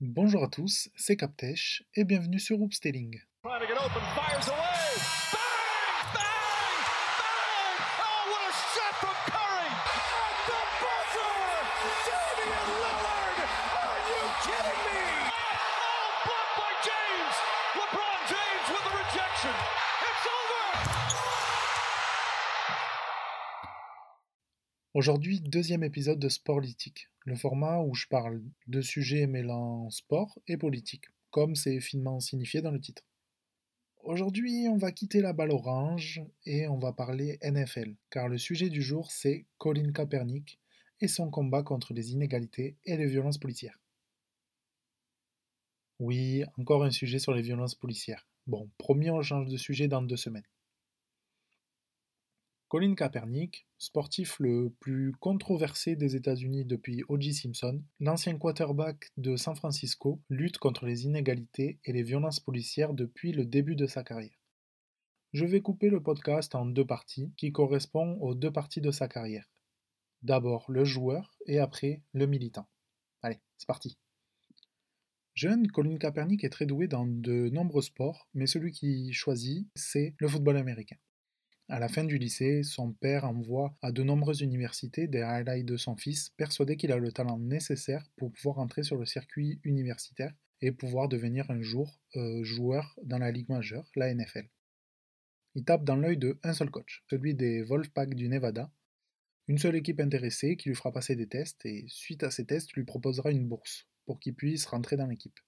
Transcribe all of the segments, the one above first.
Bonjour à tous, c'est Captech et bienvenue sur Hoopstelling. Aujourd'hui, deuxième épisode de Sportlitique, le format où je parle de sujets mêlant sport et politique, comme c'est finement signifié dans le titre. Aujourd'hui, on va quitter la balle orange et on va parler NFL, car le sujet du jour c'est Colin Kaepernick et son combat contre les inégalités et les violences policières. Oui, encore un sujet sur les violences policières. Bon, promis, on change de sujet dans deux semaines. Colin Kaepernick, sportif le plus controversé des États-Unis depuis O.J. Simpson, l'ancien quarterback de San Francisco lutte contre les inégalités et les violences policières depuis le début de sa carrière. Je vais couper le podcast en deux parties qui correspondent aux deux parties de sa carrière. D'abord le joueur et après le militant. Allez, c'est parti. Jeune, Colin Kaepernick est très doué dans de nombreux sports, mais celui qu'il choisit, c'est le football américain. À la fin du lycée, son père envoie à de nombreuses universités des highlights de son fils, persuadé qu'il a le talent nécessaire pour pouvoir entrer sur le circuit universitaire et pouvoir devenir un jour euh, joueur dans la ligue majeure, la NFL. Il tape dans l'œil de un seul coach, celui des Wolfpack du Nevada, une seule équipe intéressée qui lui fera passer des tests et suite à ces tests lui proposera une bourse pour qu'il puisse rentrer dans l'équipe.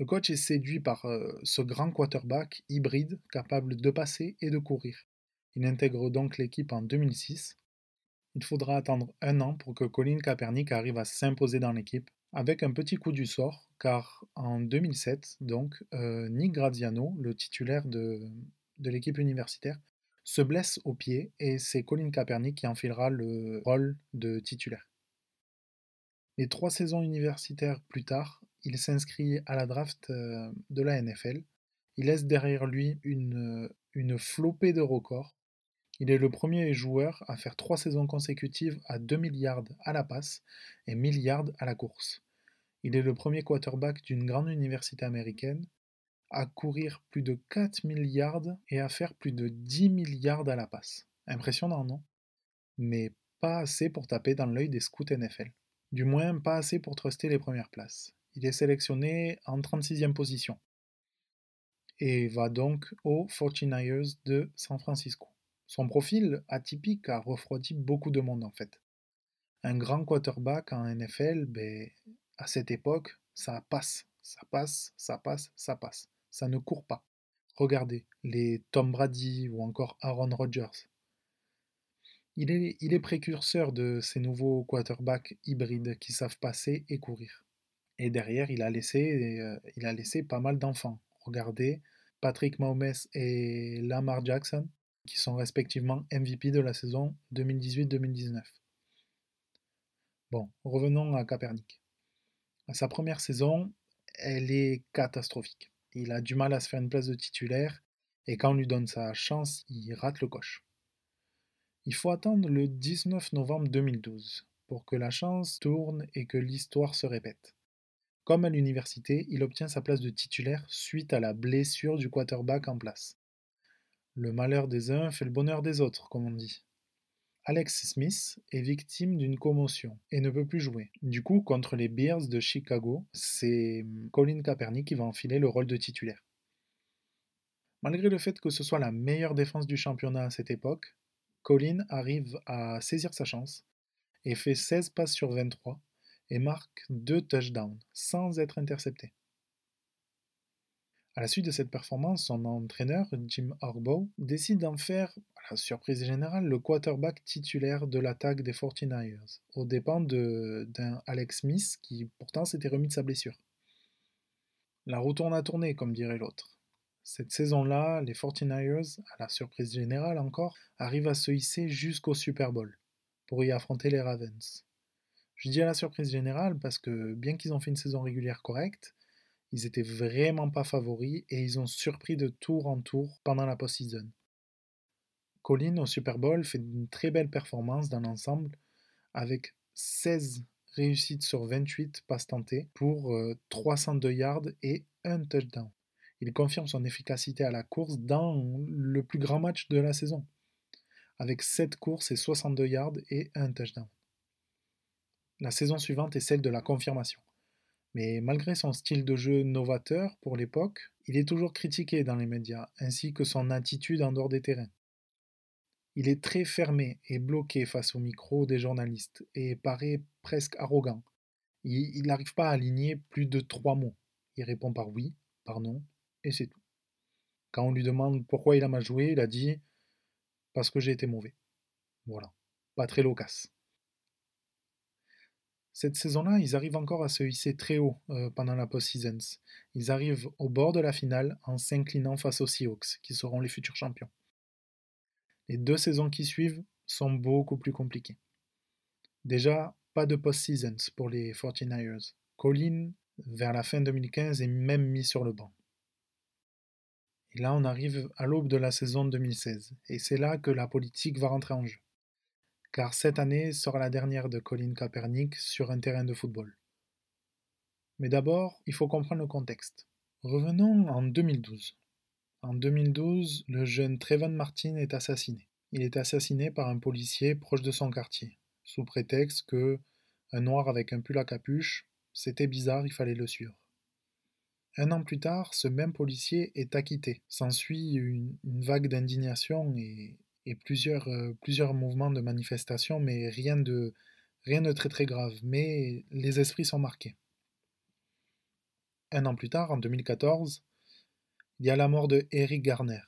Le coach est séduit par euh, ce grand quarterback hybride capable de passer et de courir. Il intègre donc l'équipe en 2006. Il faudra attendre un an pour que Colin Kaepernick arrive à s'imposer dans l'équipe, avec un petit coup du sort, car en 2007, donc, euh, Nick Graziano, le titulaire de, de l'équipe universitaire, se blesse au pied et c'est Colin Kaepernick qui enfilera le rôle de titulaire. Les trois saisons universitaires plus tard, il s'inscrit à la draft euh, de la NFL. Il laisse derrière lui une, une flopée de records. Il est le premier joueur à faire trois saisons consécutives à 2 milliards à la passe et milliards à la course. Il est le premier quarterback d'une grande université américaine à courir plus de 4 milliards et à faire plus de 10 milliards à la passe. Impressionnant, non? Mais pas assez pour taper dans l'œil des scouts NFL. Du moins, pas assez pour truster les premières places. Il est sélectionné en 36e position et va donc aux 49ers de San Francisco. Son profil atypique a refroidi beaucoup de monde en fait. Un grand quarterback en NFL, ben, à cette époque, ça passe, ça passe, ça passe, ça passe. Ça ne court pas. Regardez, les Tom Brady ou encore Aaron Rodgers. Il est, il est précurseur de ces nouveaux quarterbacks hybrides qui savent passer et courir. Et derrière, il a laissé, euh, il a laissé pas mal d'enfants. Regardez Patrick Mahomes et Lamar Jackson, qui sont respectivement MVP de la saison 2018-2019. Bon, revenons à Capernic. Sa première saison, elle est catastrophique. Il a du mal à se faire une place de titulaire et quand on lui donne sa chance, il rate le coche. Il faut attendre le 19 novembre 2012 pour que la chance tourne et que l'histoire se répète. Comme à l'université, il obtient sa place de titulaire suite à la blessure du quarterback en place. Le malheur des uns fait le bonheur des autres, comme on dit. Alex Smith est victime d'une commotion et ne peut plus jouer. Du coup, contre les Bears de Chicago, c'est Colin Kaepernick qui va enfiler le rôle de titulaire. Malgré le fait que ce soit la meilleure défense du championnat à cette époque, Colin arrive à saisir sa chance et fait 16 passes sur 23 et marque deux touchdowns sans être intercepté. À la suite de cette performance, son entraîneur, Jim Harbaugh, décide d'en faire, à la surprise générale, le quarterback titulaire de l'attaque des 49ers, aux dépens d'un Alex Smith qui pourtant s'était remis de sa blessure. La roue tourne à tourner, comme dirait l'autre. Cette saison-là, les 49ers, à la surprise générale encore, arrivent à se hisser jusqu'au Super Bowl pour y affronter les Ravens. Je dis à la surprise générale parce que bien qu'ils ont fait une saison régulière correcte, ils étaient vraiment pas favoris et ils ont surpris de tour en tour pendant la post-season. Colin au Super Bowl fait une très belle performance dans l'ensemble avec 16 réussite sur 28 passes tentées pour 302 yards et un touchdown. Il confirme son efficacité à la course dans le plus grand match de la saison, avec 7 courses et 62 yards et un touchdown. La saison suivante est celle de la confirmation. Mais malgré son style de jeu novateur pour l'époque, il est toujours critiqué dans les médias, ainsi que son attitude en dehors des terrains. Il est très fermé et bloqué face au micro des journalistes et paraît presque arrogant. Il n'arrive pas à aligner plus de trois mots. Il répond par oui, par non, et c'est tout. Quand on lui demande pourquoi il a mal joué, il a dit parce que j'ai été mauvais. Voilà, pas très loquace. Cette saison-là, ils arrivent encore à se hisser très haut euh, pendant la post-season. Ils arrivent au bord de la finale en s'inclinant face aux Seahawks, qui seront les futurs champions. Les deux saisons qui suivent sont beaucoup plus compliquées. Déjà, pas de post-season pour les 49ers. Colin, vers la fin 2015, est même mis sur le banc. Et là, on arrive à l'aube de la saison 2016, et c'est là que la politique va rentrer en jeu car cette année sera la dernière de Colin Kaepernick sur un terrain de football. Mais d'abord, il faut comprendre le contexte. Revenons en 2012. En 2012, le jeune Trevon Martin est assassiné. Il est assassiné par un policier proche de son quartier, sous prétexte que un noir avec un pull à capuche, c'était bizarre, il fallait le suivre. Un an plus tard, ce même policier est acquitté. S'ensuit une, une vague d'indignation et, et plusieurs, euh, plusieurs mouvements de manifestation, mais rien de, rien de très très grave. Mais les esprits sont marqués. Un an plus tard, en 2014, il y a la mort de Eric Garner.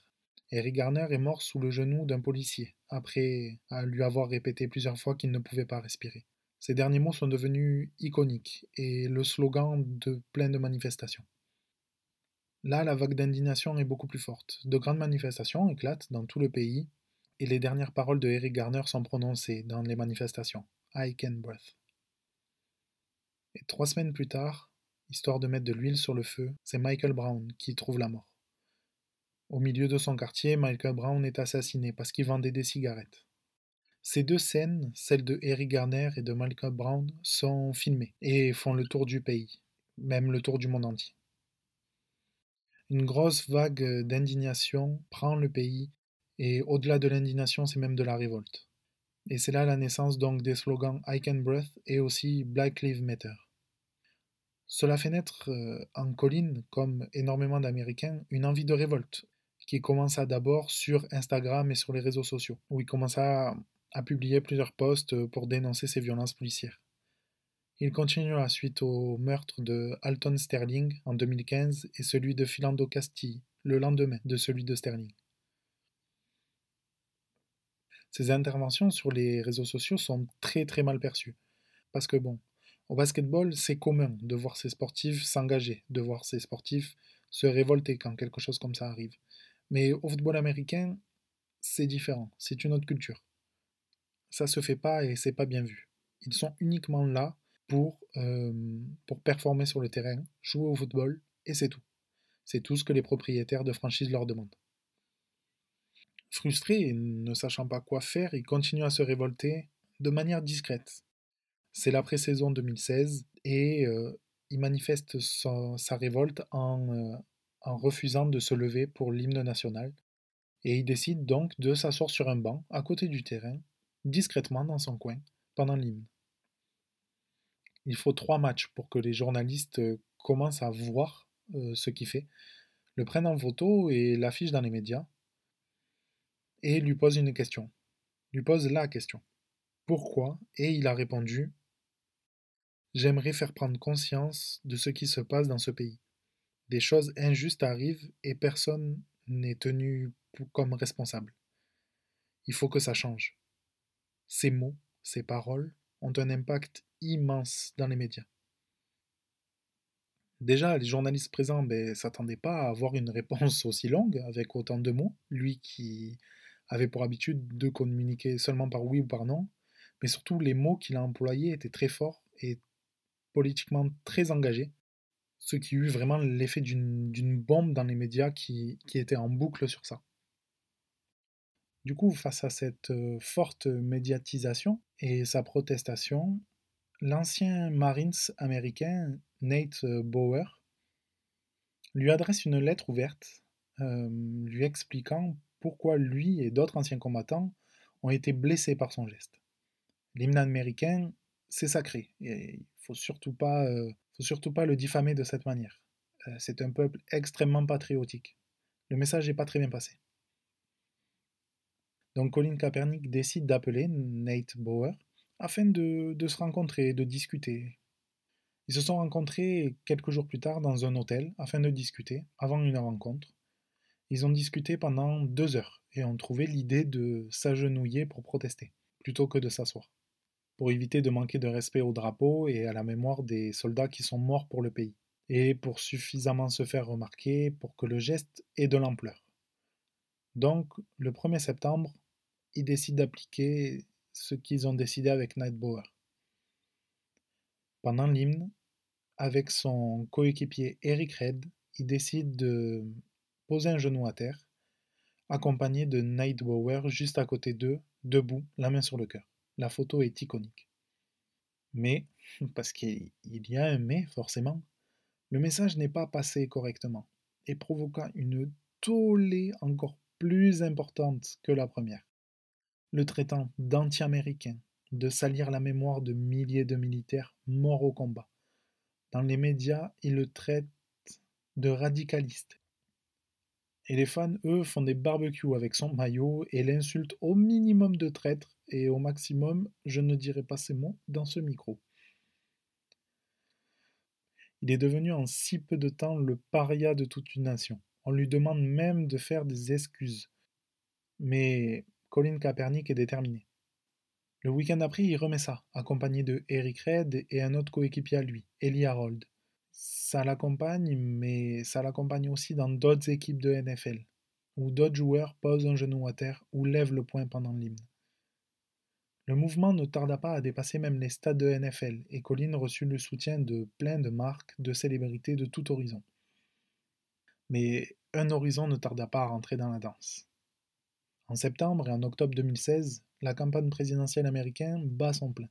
Eric Garner est mort sous le genou d'un policier, après lui avoir répété plusieurs fois qu'il ne pouvait pas respirer. Ces derniers mots sont devenus iconiques et le slogan de plein de manifestations. Là, la vague d'indignation est beaucoup plus forte. De grandes manifestations éclatent dans tout le pays et les dernières paroles de Eric Garner sont prononcées dans les manifestations. I can breath. Et trois semaines plus tard, histoire de mettre de l'huile sur le feu, c'est Michael Brown qui trouve la mort. Au milieu de son quartier, Michael Brown est assassiné parce qu'il vendait des cigarettes. Ces deux scènes, celles de Eric Garner et de Michael Brown, sont filmées et font le tour du pays, même le tour du monde entier. Une grosse vague d'indignation prend le pays et au-delà de l'indignation, c'est même de la révolte. Et c'est là la naissance donc des slogans I Can Breath et aussi Black Lives Matter. Cela fait naître euh, en Colline, comme énormément d'Américains, une envie de révolte, qui commença d'abord sur Instagram et sur les réseaux sociaux, où il commença à, publier plusieurs posts pour dénoncer ces violences policières. Il continua suite au meurtre de Alton Sterling en 2015 et celui de Philando Castille le lendemain de celui de Sterling. Ces interventions sur les réseaux sociaux sont très très mal perçues. Parce que bon, au basketball, c'est commun de voir ces sportifs s'engager, de voir ces sportifs se révolter quand quelque chose comme ça arrive. Mais au football américain, c'est différent, c'est une autre culture. Ça se fait pas et c'est pas bien vu. Ils sont uniquement là pour, euh, pour performer sur le terrain, jouer au football, et c'est tout. C'est tout ce que les propriétaires de franchise leur demandent. Frustré et ne sachant pas quoi faire, il continue à se révolter de manière discrète. C'est l'après-saison 2016 et euh, il manifeste sa, révolte en, euh, en refusant de se lever pour l'hymne national. Et il décide donc de s'asseoir sur un banc à côté du terrain, discrètement dans son coin, pendant l'hymne. Il faut trois matchs pour que les journalistes euh, commencent à voir ce qu'il fait, le prennent en photo et l'affichent dans les médias et lui pose une question. Lui pose la question. Pourquoi? Et il a répondu J'aimerais faire prendre conscience de ce qui se passe dans ce pays. Des choses injustes arrivent et personne n'est tenu comme responsable. Il faut que ça change. Ces mots, ces paroles ont un impact immense dans les médias. Déjà, les journalistes présents ne ben, s'attendaient pas à avoir une réponse aussi longue avec autant de mots. Lui qui avait pour habitude de communiquer seulement par oui ou par non, mais surtout les mots qu'il a employés étaient très forts et politiquement très engagés, ce qui eut vraiment l'effet d'une bombe dans les médias qui, qui était en boucle sur ça. Du coup, face à cette euh, forte médiatisation et sa protestation, l'ancien Marines américain Nate Bower lui adresse une lettre ouverte euh, lui expliquant pourquoi lui et d'autres anciens combattants ont été blessés par son geste. L'hymne américain, c'est sacré, et il pas, euh, faut surtout pas le diffamer de cette manière. Euh, c'est un peuple extrêmement patriotique. Le message n'est pas très bien passé. Donc Colin Kaepernick décide d'appeler Nate Bauer afin de, de, se rencontrer, de discuter. Ils se sont rencontrés quelques jours plus tard dans un hôtel afin de discuter avant une rencontre. Ils ont discuté pendant deux heures et ont trouvé l'idée de s'agenouiller pour protester, plutôt que de s'asseoir, pour éviter de manquer de respect au drapeau et à la mémoire des soldats qui sont morts pour le pays, et pour suffisamment se faire remarquer pour que le geste ait de l'ampleur. Donc, le 1er septembre, ils décident d'appliquer ce qu'ils ont décidé avec Nightbauer. Pendant l'hymne, avec son coéquipier Eric Red, il décide de poser un genou à terre, accompagné de Nightbauer juste à côté d'eux, debout, la main sur le cœur. La photo est iconique. Mais, parce qu'il y a un mais forcément, le message n'est pas passé correctement et provoqua une tollée encore plus importante que la première, le traitant d'anti-américain, de salir la mémoire de milliers de militaires morts au combat. Dans les médias, il le traite de radicaliste. Et les fans, eux, font des barbecues avec son maillot et l'insultent au minimum de traître et au maximum, je ne dirai pas ces mots dans ce micro. Il est devenu en si peu de temps le paria de toute une nation. On lui demande même de faire des excuses. Mais Colin Kaepernick est déterminé. Le week-end après, il remet ça, accompagné de Eric Red et un autre coéquipier à lui, Eli Harold. Ça l'accompagne, mais ça l'accompagne aussi dans d'autres équipes de NFL, où d'autres joueurs posent un genou à terre ou lèvent le poing pendant l'hymne. Le mouvement ne tarda pas à dépasser même les stades de NFL, et Colin reçut le soutien de plein de marques, de célébrités de tout horizon. Mais un horizon ne tarda pas à rentrer dans la danse. En septembre et en octobre 2016, la campagne présidentielle américaine bat son plein.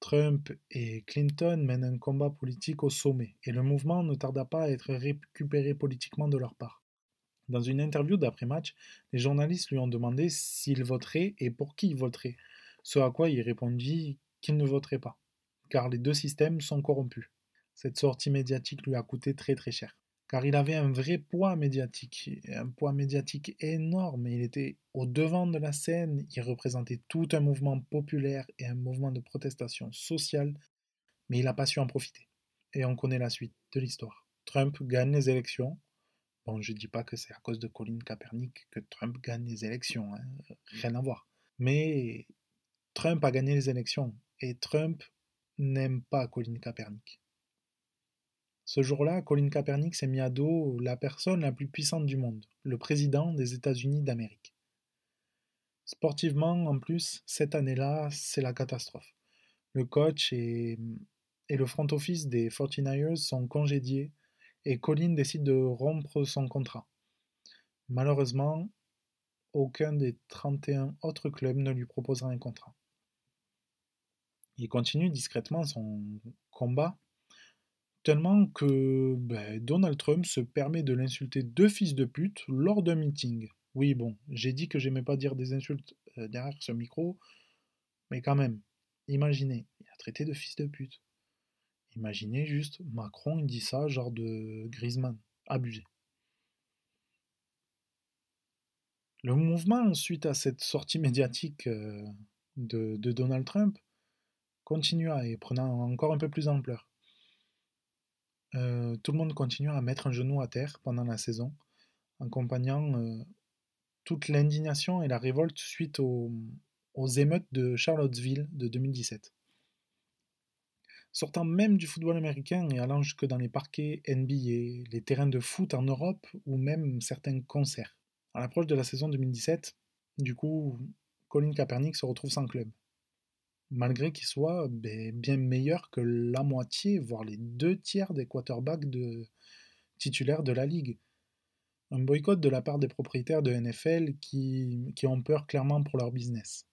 Trump et Clinton mènent un combat politique au sommet, et le mouvement ne tarda pas à être récupéré politiquement de leur part. Dans une interview d'après-match, les journalistes lui ont demandé s'il voterait et pour qui il voterait, ce à quoi il répondit qu'il ne voterait pas, car les deux systèmes sont corrompus. Cette sortie médiatique lui a coûté très très cher car il avait un vrai poids médiatique, un poids médiatique énorme. Il était au devant de la scène, il représentait tout un mouvement populaire et un mouvement de protestation sociale, mais il n'a pas su en profiter. Et on connaît la suite de l'histoire. Trump gagne les élections. Bon, je ne dis pas que c'est à cause de Colin Kaepernick que Trump gagne les élections, hein. rien à voir. Mais Trump a gagné les élections et Trump n'aime pas Colin Kaepernick. Ce jour-là, Colin Kaepernick s'est mis à dos la personne la plus puissante du monde, le président des États-Unis d'Amérique. Sportivement, en plus, cette année-là, c'est la catastrophe. Le coach et, le front office des 49ers sont congédiés et Colin décide de rompre son contrat. Malheureusement, aucun des 31 autres clubs ne lui proposera un contrat. Il continue discrètement son combat Que ben, Donald Trump se permet de l'insulter deux fils de pute lors d'un meeting. Oui, bon, j'ai dit que j'aimais pas dire des insultes euh, derrière ce micro, mais quand même, imaginez, il a traité de fils de pute. Imaginez juste, Macron il dit ça, genre de Griezmann, abusé. Le mouvement, suite à cette sortie médiatique euh, de, de Donald Trump, continua et prenant encore un peu plus d'ampleur. Euh, tout le monde continue à mettre un genou à terre pendant la saison, accompagnant euh, toute l'indignation et la révolte suite aux, émeutes de Charlottesville de 2017. Sortant même du football américain et allant jusque dans les parquets NBA, les terrains de foot en Europe ou même certains concerts. À l'approche de la saison 2017, du coup, Colin Kaepernick se retrouve sans club malgré qu'il soit ben, bien meilleur que la moitié, voire les deux tiers des quarterbacks de, titulaires de la ligue. Un boycott de la part des propriétaires de NFL qui, ont peur clairement pour leur business.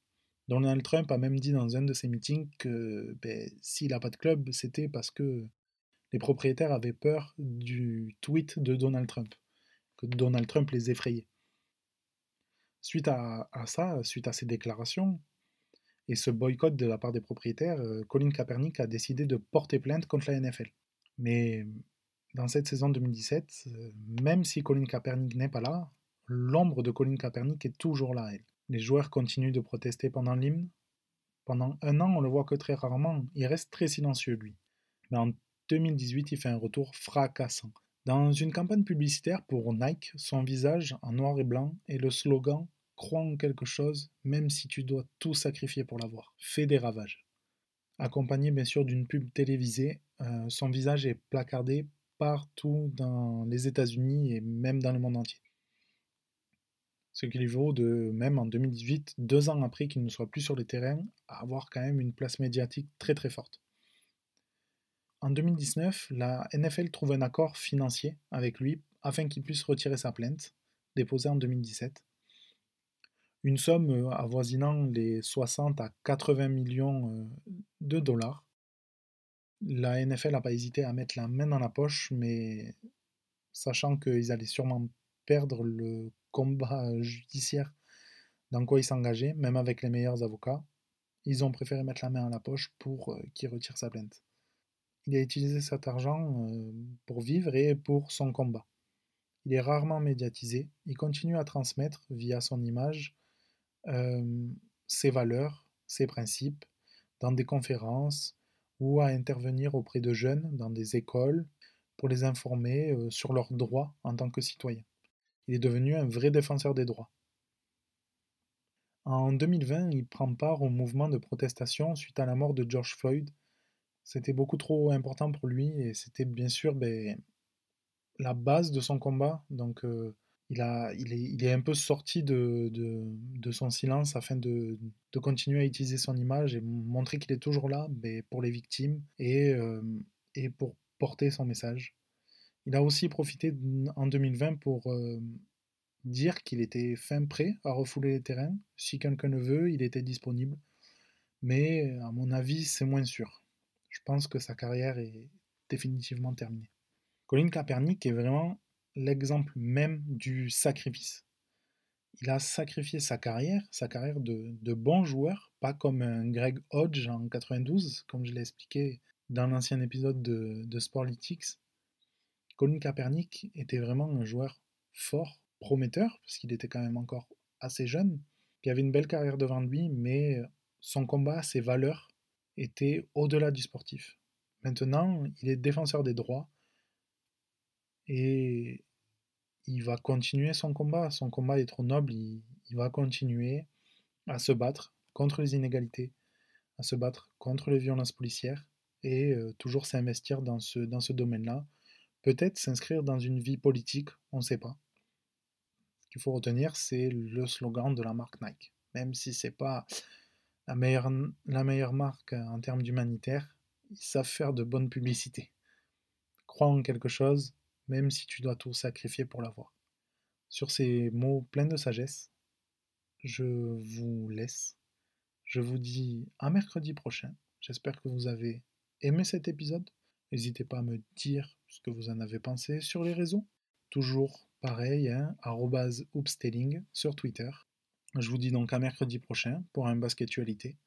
Donald Trump a même dit dans un de ses meetings que ben, s'il n'a pas de club, c'était parce que les propriétaires avaient peur du tweet de Donald Trump, que Donald Trump les effrayait. Suite à, ça, suite à ces déclarations et ce boycott de la part des propriétaires, euh, Colin Kaepernick a décidé de porter plainte contre la NFL. Mais dans cette saison 2017, euh, même si Colin Kaepernick n'est pas là, l'ombre de Colin Kaepernick est toujours là. Elle. Les joueurs continuent de protester pendant l'hymne. Pendant un an, on le voit que très rarement. Il reste très silencieux, lui. Mais en 2018, il fait un retour fracassant. Dans une campagne publicitaire pour Nike, son visage en noir et blanc et le slogan Crois en quelque chose, même si tu dois tout sacrifier pour l'avoir. Fait des ravages. Accompagné bien sûr d'une pub télévisée, euh, son visage est placardé partout dans les États-Unis et même dans le monde entier ce qui lui vaut de, même en 2018, deux ans après qu'il ne soit plus sur le terrain, avoir quand même une place médiatique très très forte. En 2019, la NFL trouve un accord financier avec lui afin qu'il puisse retirer sa plainte, déposée en 2017. Une somme euh, avoisinant les 60 à 80 millions euh, de dollars. La NFL n'a pas hésité à mettre la main dans la poche, mais sachant qu'ils allaient sûrement perdre le combat judiciaire dans quoi ils s'engageaient, même avec les meilleurs avocats, ils ont préféré mettre la main à la poche pour euh, qu'il retire sa plainte. Il a utilisé cet argent pour vivre et pour son combat. Il est rarement médiatisé, il continue à transmettre via son image euh, ses valeurs, ses principes, dans des conférences ou à intervenir auprès de jeunes dans des écoles pour les informer sur leurs droits en tant que citoyens. Il est devenu un vrai défenseur des droits. En 2020, il prend part au mouvement de protestation suite à la mort de George Floyd. C'était beaucoup trop important pour lui et c'était bien sûr ben, la base de son combat. Donc euh, il, a, il, est, il, est, un peu sorti de, de, son silence afin de, de, continuer à utiliser son image et montrer qu'il est toujours là ben, pour les victimes et, euh, et pour porter son message. Il a aussi profité en 2020 pour euh, dire qu'il était fin prêt à refouler les terrains. Si quelqu'un le veut, il était disponible. Mais à mon avis, c'est moins sûr. Je pense que sa carrière est définitivement terminée. Colin Kaepernick est vraiment l'exemple même du sacrifice. Il a sacrifié sa carrière, sa carrière de, de bon joueur, pas comme un Greg Hodge en 92, comme je l'ai expliqué dans l'ancien épisode de, de Sportlytics. Colin Kaepernick était vraiment un joueur fort, prometteur, parce qu'il était quand même encore assez jeune, qui avait une belle carrière devant lui, mais son combat, ses valeurs étaient au-delà du sportif. Maintenant, il est défenseur des droits et il va continuer son combat. Son combat est trop noble, il, va continuer à se battre contre les inégalités, à se battre contre les violences policières et euh, toujours s'investir dans ce, dans ce domaine-là Peut-être s'inscrire dans une vie politique, on ne sait pas. Ce qu'il faut retenir, c'est le slogan de la marque Nike. Même si ce n'est pas la meilleure, la meilleure marque en termes d'humanitaire, ils savent faire de bonnes publicités. Crois en quelque chose, même si tu dois tout sacrifier pour l'avoir. Sur ces mots pleins de sagesse, je vous laisse. Je vous dis à mercredi prochain. J'espère que vous avez aimé cet épisode. N'hésitez pas à me dire ce que vous en avez pensé sur les réseaux. Toujours pareil, hein, sur Twitter. Je vous dis donc à mercredi prochain pour un basketualité.